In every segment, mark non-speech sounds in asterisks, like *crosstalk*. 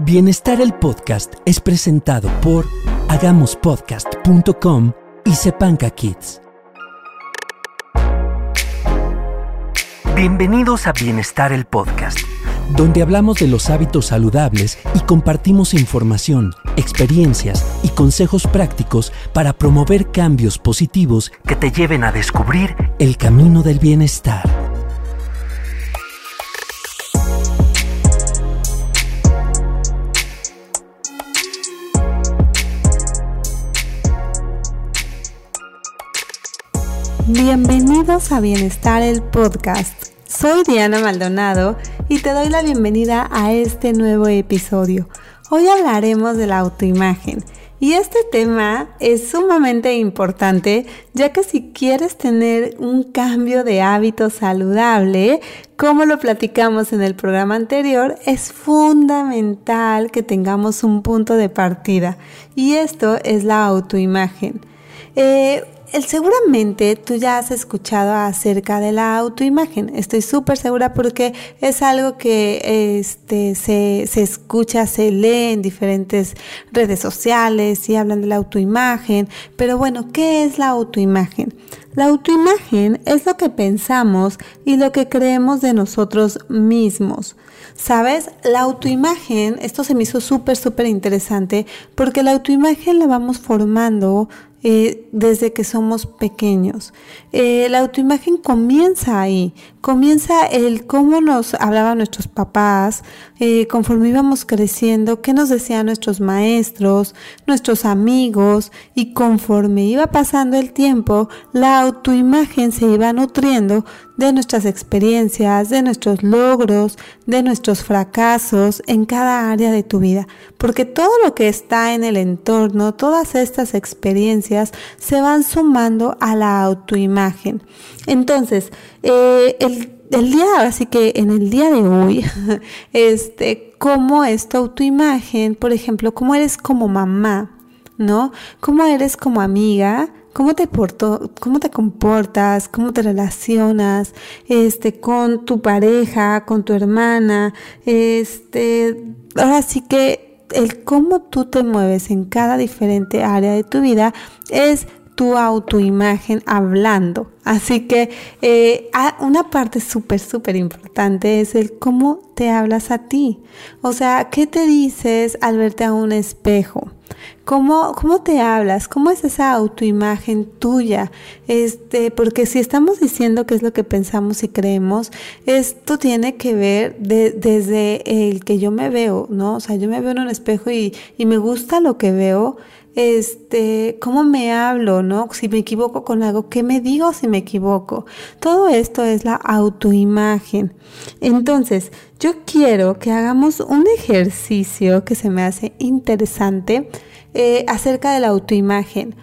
Bienestar el podcast es presentado por hagamospodcast.com y Sepanca Kids. Bienvenidos a Bienestar el podcast, donde hablamos de los hábitos saludables y compartimos información, experiencias y consejos prácticos para promover cambios positivos que te lleven a descubrir el camino del bienestar. Bienvenidos a Bienestar el Podcast. Soy Diana Maldonado y te doy la bienvenida a este nuevo episodio. Hoy hablaremos de la autoimagen y este tema es sumamente importante ya que si quieres tener un cambio de hábito saludable, como lo platicamos en el programa anterior, es fundamental que tengamos un punto de partida y esto es la autoimagen. Eh, seguramente tú ya has escuchado acerca de la autoimagen. Estoy súper segura porque es algo que este, se, se, escucha, se lee en diferentes redes sociales y hablan de la autoimagen. Pero bueno, ¿qué es la autoimagen? La autoimagen es lo que pensamos y lo que creemos de nosotros mismos. ¿Sabes? La autoimagen, esto se me hizo súper, súper interesante porque la autoimagen la vamos formando eh, desde que somos pequeños. Eh, la autoimagen comienza ahí, comienza el cómo nos hablaban nuestros papás, eh, conforme íbamos creciendo, qué nos decían nuestros maestros, nuestros amigos, y conforme iba pasando el tiempo, la autoimagen se iba nutriendo de nuestras experiencias, de nuestros logros, de nuestros fracasos en cada área de tu vida. Porque todo lo que está en el entorno, todas estas experiencias se van sumando a la autoimagen. Entonces, eh, el, el, día, así que en el día de hoy, *laughs* este, cómo es tu autoimagen, por ejemplo, cómo eres como mamá, ¿no? ¿Cómo eres como amiga? Cómo te comportas, cómo te relacionas, este, con tu pareja, con tu hermana, este, ahora sí que el cómo tú te mueves en cada diferente área de tu vida es tu autoimagen hablando. Así que eh, una parte súper, súper importante es el cómo te hablas a ti. O sea, ¿qué te dices al verte a un espejo? ¿Cómo, ¿Cómo te hablas? ¿Cómo es esa autoimagen tuya? Este, porque si estamos diciendo qué es lo que pensamos y creemos, esto tiene que ver desde el que yo me veo, ¿no? O sea, yo me veo en un espejo y, y me gusta lo que veo, este, cómo me hablo, ¿no? Si me equivoco con algo, ¿qué me digo si me equivoco? Todo esto es la autoimagen. Entonces, yo quiero que hagamos un ejercicio que se me hace interesante eh, acerca de la autoimagen.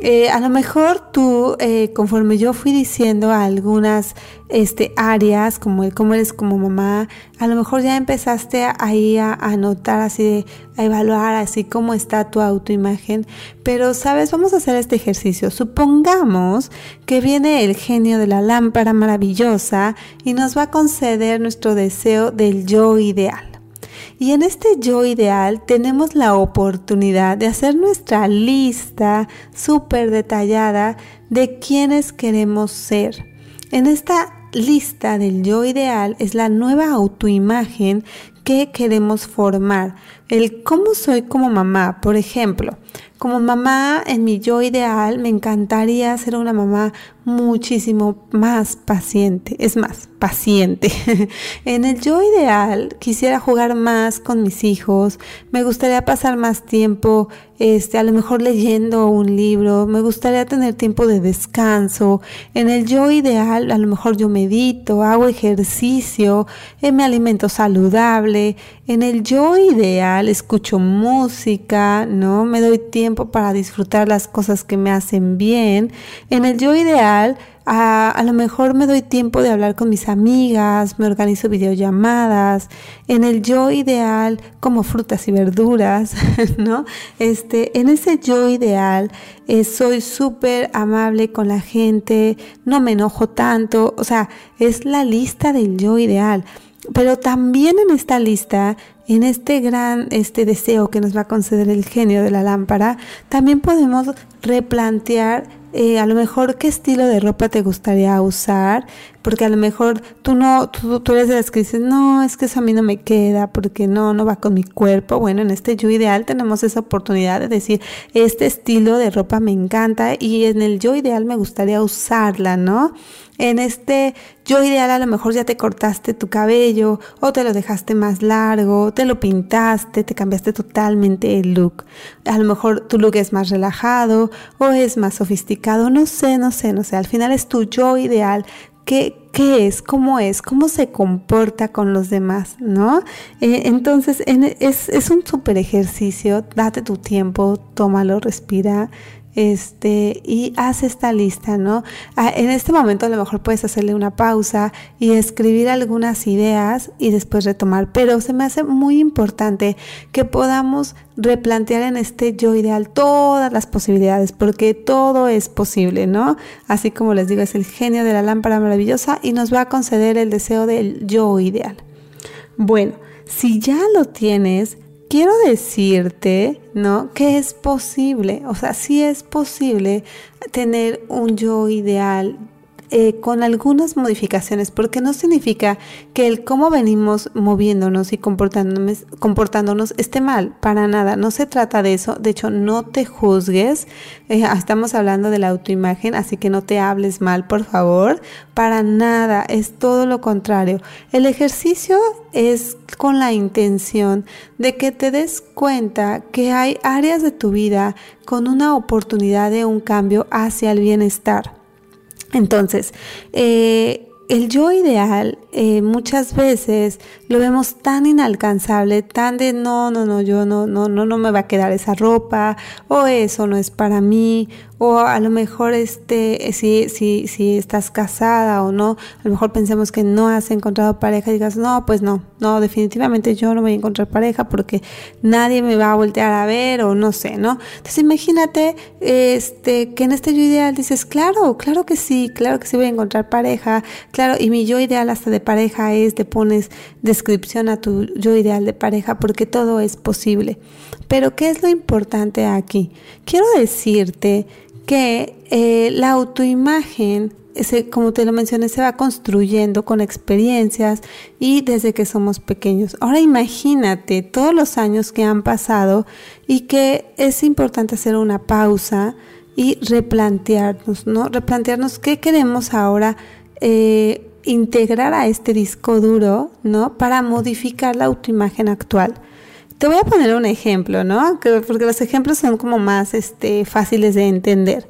Eh, a lo mejor tú, eh, conforme yo fui diciendo algunas este, áreas, como el cómo eres como mamá, a lo mejor ya empezaste ahí a, a notar, así a evaluar así cómo está tu autoimagen. Pero, sabes, vamos a hacer este ejercicio. Supongamos que viene el genio de la lámpara maravillosa y nos va a conceder nuestro deseo del yo ideal. Y en este yo ideal tenemos la oportunidad de hacer nuestra lista súper detallada de quiénes queremos ser. En esta lista del yo ideal es la nueva autoimagen que queremos formar. El cómo soy como mamá, por ejemplo. Como mamá, en mi yo ideal, me encantaría ser una mamá muchísimo más paciente. Es más, paciente. *laughs* en el yo ideal, quisiera jugar más con mis hijos. Me gustaría pasar más tiempo, este, a lo mejor leyendo un libro. Me gustaría tener tiempo de descanso. En el yo ideal, a lo mejor yo medito, hago ejercicio, eh, me alimento saludable. En el yo ideal, escucho música, ¿no? Me doy tiempo para disfrutar las cosas que me hacen bien. En el yo ideal, a, a, lo mejor me doy tiempo de hablar con mis amigas, me organizo videollamadas, en el yo ideal como frutas y verduras, *laughs* ¿no? Este, en ese yo ideal eh, soy súper amable con la gente, no me enojo tanto, o sea, es la lista del yo ideal. Pero también en esta lista, en este gran este deseo que nos va a conceder el genio de la lámpara, también podemos replantear eh, a lo mejor qué estilo de ropa te gustaría usar, porque a lo mejor tú no, tú, tú, eres de las que dices, no, es que eso a mí no me queda, porque no, no va con mi cuerpo. Bueno, en este yo ideal tenemos esa oportunidad de decir, este estilo de ropa me encanta y en el yo ideal me gustaría usarla, ¿no? En este yo ideal a lo mejor ya te cortaste tu cabello o te lo dejaste más largo, te lo pintaste, te cambiaste totalmente el look. A lo mejor tu look es más relajado o es más sofisticado, no sé, no sé, no sé. Al final es tu yo ideal. ¿Qué, qué es? ¿Cómo es? ¿Cómo se comporta con los demás? ¿No? Eh, entonces es, es un super ejercicio. Date tu tiempo, tómalo, respira este, y haz esta lista, ¿no? En este momento a lo mejor puedes hacerle una pausa y escribir algunas ideas y después retomar, pero se me hace muy importante que podamos replantear en este yo ideal todas las posibilidades, porque todo es posible, ¿no? Así como les digo, es el genio de la lámpara maravillosa y nos va a conceder el deseo del yo ideal. Bueno, si ya lo tienes, quiero decirte, ¿no? Que es posible, o sea, sí es posible tener un yo ideal eh, con algunas modificaciones, porque no significa que el cómo venimos moviéndonos y comportándonos, esté mal, para nada, no se trata de eso, de hecho no te juzgues, eh, estamos hablando de la autoimagen, así que no te hables mal, por favor, para nada, es todo lo contrario. El ejercicio es con la intención de que te des cuenta que hay áreas de tu vida con una oportunidad de un cambio hacia el bienestar. Entonces, eh, el yo ideal eh, muchas veces lo vemos tan inalcanzable, tan de no, no, no, yo no, no, no, no me va a quedar esa ropa, o eso no es para mí, o a lo mejor este, si, si, si estás casada o no, a lo mejor pensemos que no has encontrado pareja y digas, no, pues no, no, definitivamente yo no voy a encontrar pareja porque nadie me va a voltear a ver o no sé, ¿no? Entonces imagínate este, que en este yo ideal dices, claro, claro que sí, claro que sí voy a encontrar pareja, claro, y mi yo ideal hasta de pareja es, te pones descripción a tu yo ideal de pareja porque todo es posible. Pero ¿qué es lo importante aquí? Quiero decirte que eh, la autoimagen, ese, como te lo mencioné, se va construyendo con experiencias y desde que somos pequeños. Ahora imagínate todos los años que han pasado y que es importante hacer una pausa y replantearnos, ¿no? Replantearnos qué queremos ahora eh, integrar a este disco duro, ¿no? Para modificar la autoimagen actual. Te voy a poner un ejemplo, ¿no? Porque los ejemplos son como más este, fáciles de entender.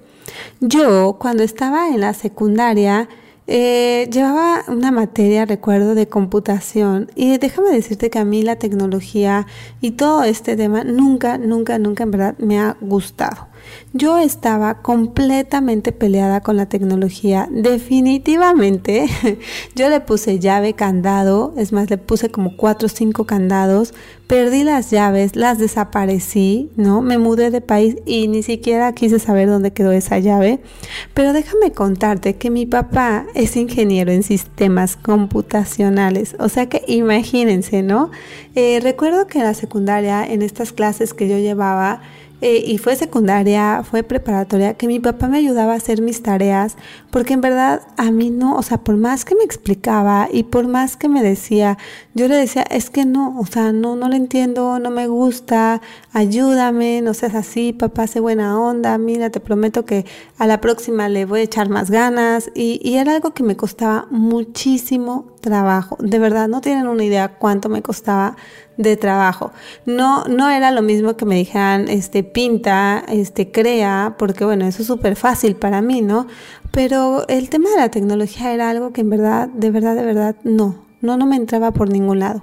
Yo, cuando estaba en la secundaria, eh, llevaba una materia, recuerdo, de computación y déjame decirte que a mí la tecnología y todo este tema nunca, nunca, nunca en verdad me ha gustado. Yo estaba completamente peleada con la tecnología. Definitivamente, *laughs* yo le puse llave, candado, es más, le puse como cuatro o cinco candados, perdí las llaves, las desaparecí, ¿no? Me mudé de país y ni siquiera quise saber dónde quedó esa llave. Pero déjame contarte que mi papá es ingeniero en sistemas computacionales. O sea que imagínense, ¿no? Eh, recuerdo que en la secundaria, en estas clases que yo llevaba, eh, y fue secundaria, fue preparatoria, que mi papá me ayudaba a hacer mis tareas, porque en verdad a mí no, o sea, por más que me explicaba y por más que me decía, yo le decía, es que no, o sea, no, no lo entiendo, no me gusta, ayúdame, no seas así, papá, sé buena onda, mira, te prometo que a la próxima le voy a echar más ganas, y, y era algo que me costaba muchísimo trabajo, de verdad, no tienen una idea cuánto me costaba de trabajo. No, no era lo mismo que me dijeran, este, pinta, este, crea, porque bueno, eso es súper fácil para mí, ¿no? Pero el tema de la tecnología era algo que en verdad, de verdad, de verdad, no, no, no me entraba por ningún lado.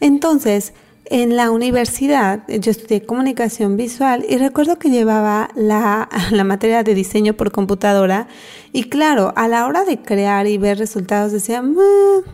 Entonces, en la universidad yo estudié comunicación visual y recuerdo que llevaba la, *laughs* la, materia de diseño por computadora y claro, a la hora de crear y ver resultados decía, mm,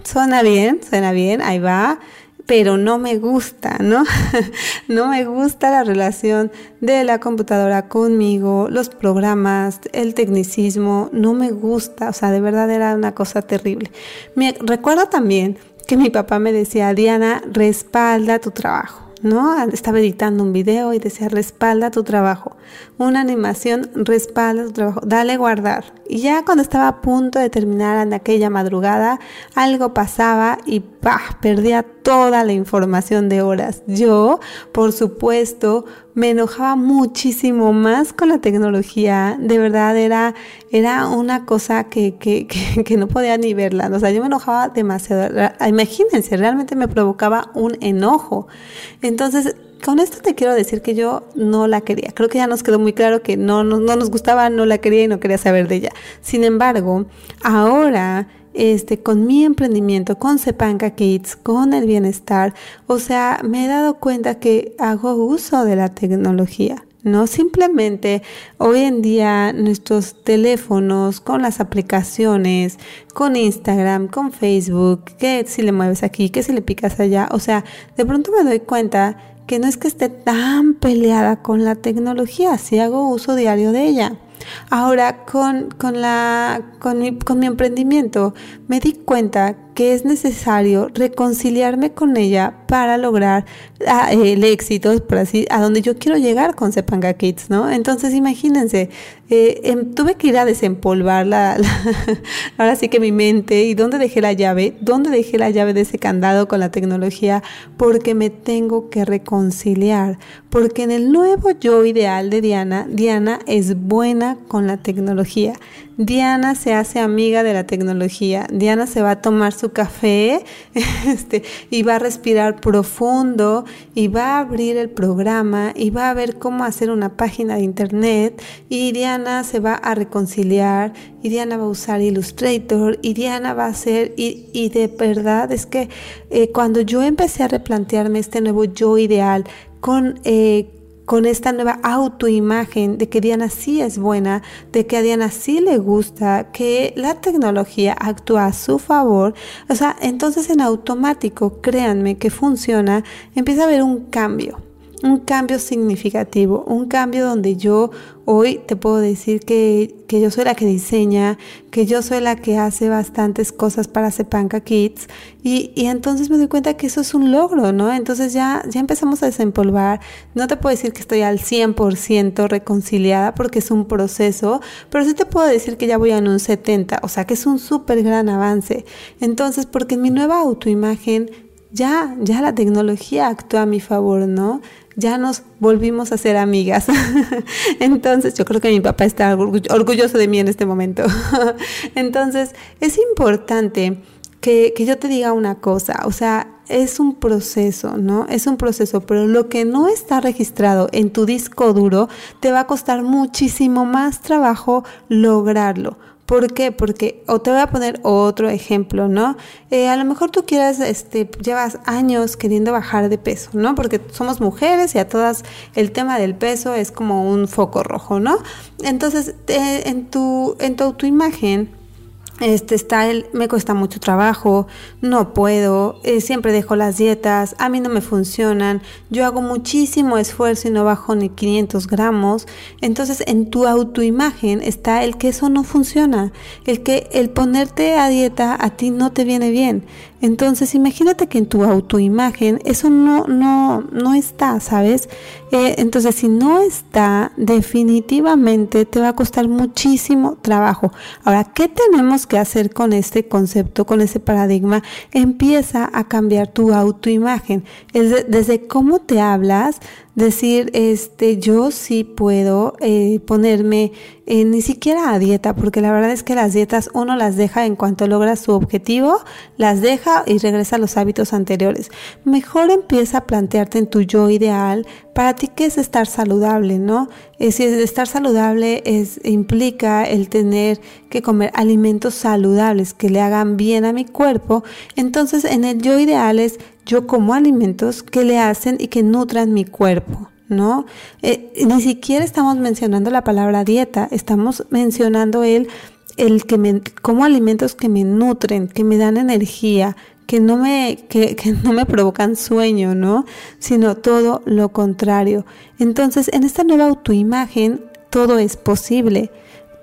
suena bien, suena bien, ahí va, pero no me gusta, ¿no? *laughs* no me gusta la relación de la computadora conmigo, los programas, el tecnicismo, no me gusta, o sea, de verdad era una cosa terrible. Me recuerdo también que mi papá me decía, Diana, respalda tu trabajo. ¿no? Estaba editando un video y decía, respalda tu trabajo. Una animación, respalda tu trabajo. Dale guardar. Y ya cuando estaba a punto de terminar en aquella madrugada, algo pasaba y ¡pah! perdía toda la información de horas. Yo, por supuesto, me enojaba muchísimo más con la tecnología. De verdad era, era una cosa que, que, *laughs* que, no podía ni verla. O sea, yo me enojaba demasiado. Imagínense, realmente me provocaba un enojo. Entonces, con esto te quiero decir que yo no la quería. Creo que ya nos quedó muy claro que no, no, no nos gustaba, no la quería y no quería saber de ella. Sin embargo, ahora este, con mi emprendimiento, con Sepanca Kids, con el bienestar, o sea, me he dado cuenta que hago uso de la tecnología. No simplemente hoy en día nuestros teléfonos con las aplicaciones, con Instagram, con Facebook, que si le mueves aquí, que si le picas allá, o sea, de pronto me doy cuenta que no es que esté tan peleada con la tecnología, si hago uso diario de ella. Ahora, con, con, la, con, mi, con mi emprendimiento, me di cuenta que es necesario reconciliarme con ella para lograr ah, el éxito, por así, a donde yo quiero llegar con Sepanga Kids, ¿no? Entonces, imagínense, eh, em, tuve que ir a desempolvar *laughs* la, ahora sí que mi mente, ¿y dónde dejé la llave? ¿Dónde dejé la llave de ese candado con la tecnología? Porque me tengo que reconciliar, porque en el nuevo yo ideal de Diana, Diana es buena con la tecnología. Diana se hace amiga de la tecnología. Diana se va a tomar su café *laughs* este, y va a respirar profundo y va a abrir el programa y va a ver cómo hacer una página de internet y Diana se va a reconciliar y Diana va a usar Illustrator y Diana va a hacer y, de verdad es que eh, cuando yo empecé a replantearme este nuevo yo ideal con... Eh, con esta nueva autoimagen de que Diana sí es buena, de que a Diana sí le gusta, que la tecnología actúa a su favor, o sea, entonces en automático, créanme que funciona, empieza a haber un cambio un cambio significativo, un cambio donde yo hoy te puedo decir que, yo soy la que diseña, que yo soy la que hace bastantes cosas para Sepanca Kids y, y, entonces me doy cuenta que eso es un logro, ¿no? Entonces ya, ya empezamos a desempolvar, no te puedo decir que estoy al 100% reconciliada porque es un proceso, pero sí te puedo decir que ya voy en un 70, o sea que es un súper gran avance. Entonces, porque en mi nueva autoimagen ya, ya la tecnología actúa a mi favor, ¿no? ya nos volvimos a ser amigas. *laughs* Entonces, yo creo que mi papá está orgulloso de mí en este momento. *laughs* Entonces, es importante que, que yo te diga una cosa, o sea, es un proceso, ¿no? Es un proceso, pero lo que no está registrado en tu disco duro te va a costar muchísimo más trabajo lograrlo. ¿Por qué? Porque, o te voy a poner otro ejemplo, ¿no? Eh, a lo mejor tú quieras, este, llevas años queriendo bajar de peso, ¿no? Porque somos mujeres y a todas el tema del peso es como un foco rojo, ¿no? Entonces, en, tu, en tu autoimagen, este está el, me cuesta mucho trabajo, no puedo, eh, siempre dejo las dietas, a mí no me funcionan, yo hago muchísimo esfuerzo y no bajo ni 500 gramos. Entonces en tu autoimagen está el que eso no funciona, el que el ponerte a dieta a ti no te viene bien. Entonces imagínate que en tu autoimagen eso no, no, no está, ¿sabes? Eh, entonces si no está, definitivamente te va a costar muchísimo trabajo. Ahora, ¿qué tenemos que hacer con este concepto, con ese paradigma? Empieza a cambiar tu autoimagen. Desde cómo te hablas, decir, este, yo sí puedo eh, ponerme eh, ni siquiera a dieta, porque la verdad es que las dietas uno las deja en cuanto logra su objetivo, las deja y regresa a los hábitos anteriores. Mejor empieza a plantearte en tu yo ideal, para ti qué es estar saludable, ¿no? Es si estar saludable es, implica el tener que comer alimentos saludables que le hagan bien a mi cuerpo, entonces en el yo ideal es yo como alimentos que le hacen y que nutran mi cuerpo. ¿No? Eh, ni siquiera estamos mencionando la palabra dieta, estamos mencionando el, el que me como alimentos que me nutren, que me dan energía, que no me, que, *laughs* que, no me provocan sueño, ¿no? Sino todo lo contrario. Entonces, en esta nueva autoimagen, todo es posible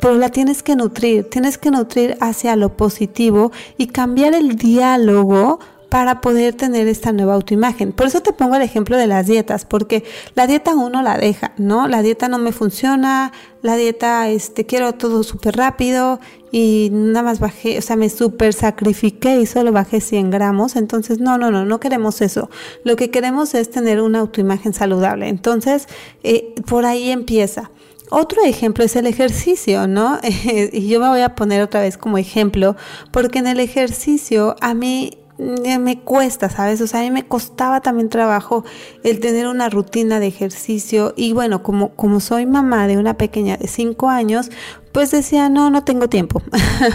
pero la tienes que nutrir, tienes que nutrir hacia lo positivo y cambiar el diálogo para poder tener esta nueva autoimagen. Por eso te pongo el ejemplo de las dietas, porque la dieta uno la deja, ¿no? La dieta no me funciona, la dieta, este, quiero todo súper rápido y nada más bajé, o sea, me súper sacrifiqué y solo bajé 100 gramos. Entonces, no, no, no, no queremos eso. Lo que queremos es tener una autoimagen saludable. Entonces, eh, por ahí empieza. Otro ejemplo es el ejercicio, ¿no? *laughs* y yo me voy a poner otra vez como ejemplo, porque en el ejercicio a mí me cuesta, ¿sabes? O sea, a mí me costaba también trabajo el tener una rutina de ejercicio y bueno, como, como soy mamá de una pequeña de 5 años, pues decía, no, no tengo tiempo.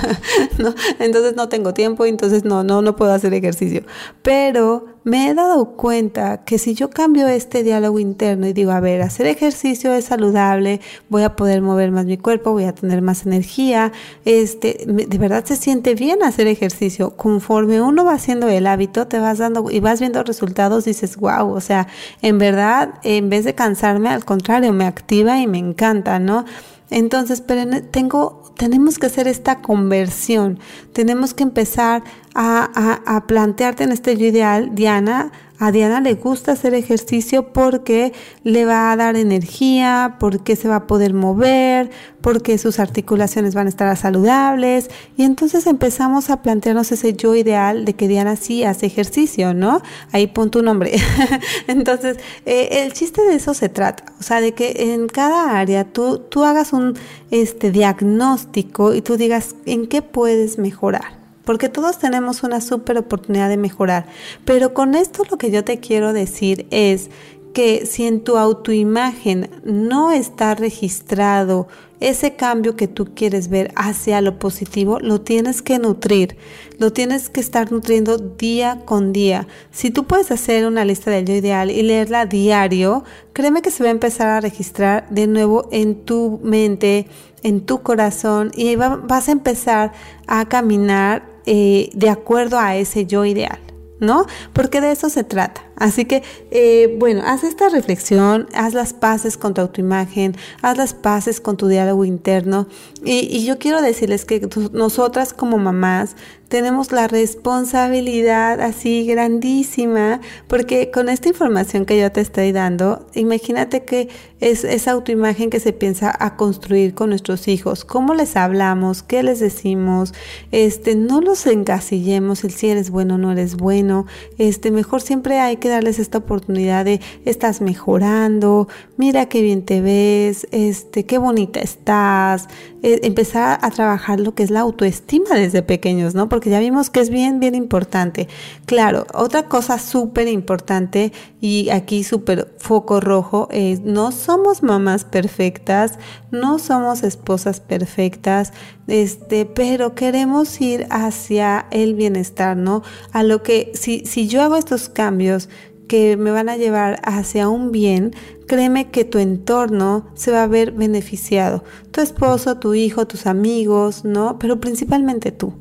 *laughs* ¿No? Entonces no tengo tiempo, entonces no, no, no puedo hacer ejercicio. Pero me he dado cuenta que si yo cambio este diálogo interno y digo, a ver, hacer ejercicio es saludable, voy a poder mover más mi cuerpo, voy a tener más energía, este, de verdad se siente bien hacer ejercicio. Conforme uno va haciendo el hábito, te vas dando y vas viendo resultados, dices, wow, o sea, en verdad, en vez de cansarme, al contrario, me activa y me encanta, ¿no? Entonces, pero tengo, tenemos que hacer esta conversión, tenemos que empezar a, a, a plantearte en este ideal, Diana, a Diana le gusta hacer ejercicio porque le va a dar energía, porque se va a poder mover, porque sus articulaciones van a estar saludables. Y entonces empezamos a plantearnos ese yo ideal de que Diana sí hace ejercicio, ¿no? Ahí pon tu nombre. *laughs* entonces, eh, el chiste de eso se trata. O sea, de que en cada área tú, tú hagas un este, diagnóstico y tú digas en qué puedes mejorar porque todos tenemos una súper oportunidad de mejorar. Pero con esto lo que yo te quiero decir es que si en tu autoimagen no está registrado ese cambio que tú quieres ver hacia lo positivo, lo tienes que nutrir, lo tienes que estar nutriendo día con día. Si tú puedes hacer una lista del yo ideal y leerla diario, créeme que se va a empezar a registrar de nuevo en tu mente, en tu corazón y vas a empezar a caminar eh, de acuerdo a ese yo ideal, ¿no? Porque de eso se trata. Así que, eh, bueno, haz esta reflexión, haz las paces con tu autoimagen, haz las paces con tu diálogo interno. Y, yo quiero decirles que nosotras como mamás tenemos la responsabilidad así grandísima, porque con esta información que yo te estoy dando, imagínate que es esa autoimagen que se piensa a construir con nuestros hijos. ¿Cómo les hablamos? ¿Qué les decimos? Este, no los encasillemos el si eres bueno o no eres bueno. Este, mejor siempre hay que darles esta oportunidad de estás mejorando, mira qué bien te ves, este, qué bonita estás, eh, empezar a trabajar lo que es la autoestima desde pequeños, ¿no? Porque ya vimos que es bien, bien importante. Claro, otra cosa súper importante y aquí súper foco rojo es no somos mamás perfectas, no somos esposas perfectas, este, pero queremos ir hacia el bienestar, ¿no? A lo que si, si yo hago estos cambios, que me van a llevar hacia un bien, créeme que tu entorno se va a ver beneficiado. Tu esposo, tu hijo, tus amigos, ¿no? Pero principalmente tú.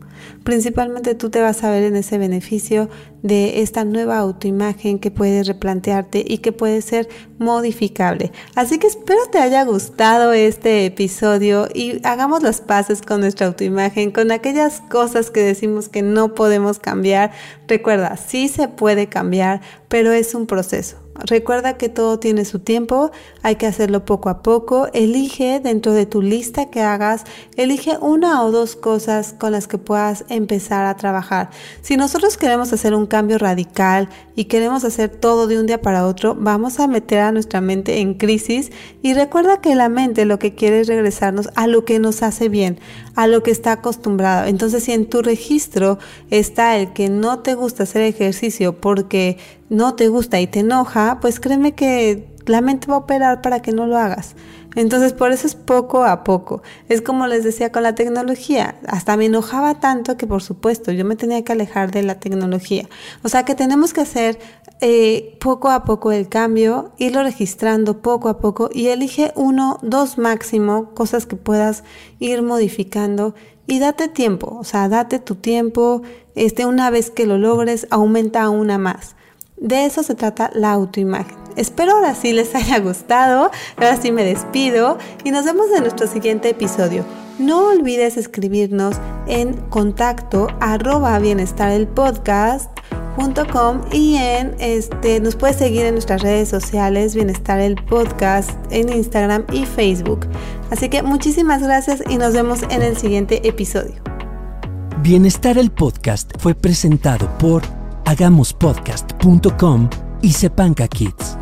Principalmente tú te vas a ver en ese beneficio de esta nueva autoimagen que puedes replantearte y que puede ser modificable. Así que espero te haya gustado este episodio y hagamos las paces con nuestra autoimagen, con aquellas cosas que decimos que no podemos cambiar. Recuerda, sí se puede cambiar, pero es un proceso. Recuerda que todo tiene su tiempo, hay que hacerlo poco a poco. Elige dentro de tu lista que hagas, elige una o dos cosas con las que puedas empezar a trabajar. Si nosotros queremos hacer un cambio radical y queremos hacer todo de un día para otro, vamos a meter a nuestra mente en crisis y recuerda que la mente lo que quiere es regresarnos a lo que nos hace bien, a lo que está acostumbrado. Entonces, si en tu registro está el que no te gusta hacer ejercicio porque no te gusta y te enoja, pues créeme que la mente va a operar para que no lo hagas. Entonces, por eso es poco a poco. Es como les decía con la tecnología. Hasta me enojaba tanto que, por supuesto, yo me tenía que alejar de la tecnología. O sea que tenemos que hacer eh, poco a poco el cambio, irlo registrando poco a poco y elige uno, dos máximo, cosas que puedas ir modificando y date tiempo. O sea, date tu tiempo. Este, una vez que lo logres, aumenta una más. De eso se trata la autoimagen. Espero ahora sí les haya gustado, ahora sí me despido y nos vemos en nuestro siguiente episodio. No olvides escribirnos en contacto arroba bienestar el podcast y en este nos puedes seguir en nuestras redes sociales Bienestar el Podcast en Instagram y Facebook. Así que muchísimas gracias y nos vemos en el siguiente episodio. Bienestar el Podcast fue presentado por hagamospodcast.com y Sepanca Kids.